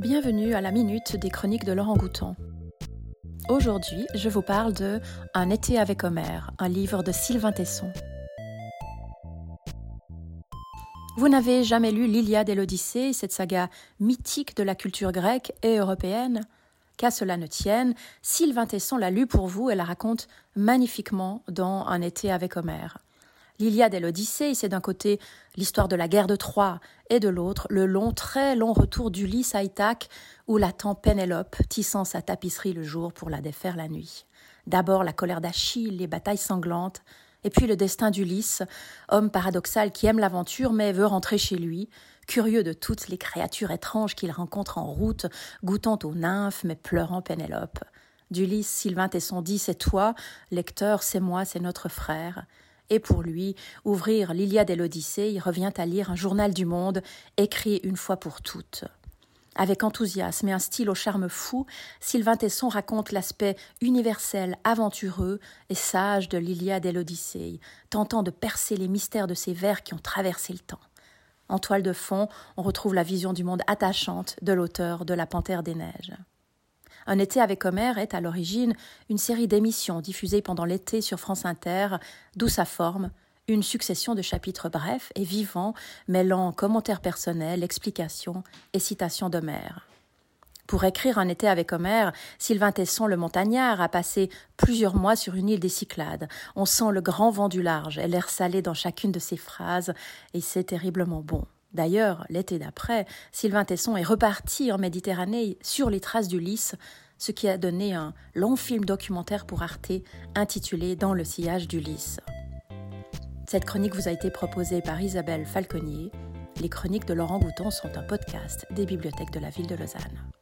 Bienvenue à la minute des chroniques de Laurent Gouton. Aujourd'hui, je vous parle de Un été avec Homère, un livre de Sylvain Tesson. Vous n'avez jamais lu l'Iliade et l'Odyssée, cette saga mythique de la culture grecque et européenne? Qu'à cela ne tienne, Sylvain Tesson l'a lu pour vous et la raconte magnifiquement dans Un été avec Homère. L'Iliade et l'Odyssée, c'est d'un côté l'histoire de la guerre de Troie, et de l'autre le long, très long retour d'Ulysse à Ithaque, où l'attend Pénélope, tissant sa tapisserie le jour pour la défaire la nuit. D'abord la colère d'Achille, les batailles sanglantes, et puis le destin d'Ulysse, homme paradoxal qui aime l'aventure mais veut rentrer chez lui, curieux de toutes les créatures étranges qu'il rencontre en route, goûtant aux nymphes mais pleurant Pénélope. D'Ulysse, Sylvain Tesson dit C'est toi, lecteur, c'est moi, c'est notre frère. Et pour lui, ouvrir l'Iliade et l'Odyssée, revient à lire un journal du monde, écrit une fois pour toutes. Avec enthousiasme et un style au charme fou, Sylvain Tesson raconte l'aspect universel, aventureux et sage de l'Iliade et l'Odyssée, tentant de percer les mystères de ces vers qui ont traversé le temps. En toile de fond, on retrouve la vision du monde attachante de l'auteur de La Panthère des Neiges. Un été avec Homère est à l'origine une série d'émissions diffusées pendant l'été sur France Inter, d'où sa forme, une succession de chapitres brefs et vivants, mêlant commentaires personnels, explications et citations d'Homère. Pour écrire Un été avec Homère, Sylvain Tesson, le montagnard, a passé plusieurs mois sur une île des Cyclades. On sent le grand vent du large et l'air salé dans chacune de ses phrases, et c'est terriblement bon. D'ailleurs, l'été d'après, Sylvain Tesson est reparti en Méditerranée sur les traces d'Ulysse, ce qui a donné un long film documentaire pour Arte intitulé Dans le sillage d'Ulysse. Cette chronique vous a été proposée par Isabelle Falconier. Les chroniques de Laurent Gouton sont un podcast des bibliothèques de la ville de Lausanne.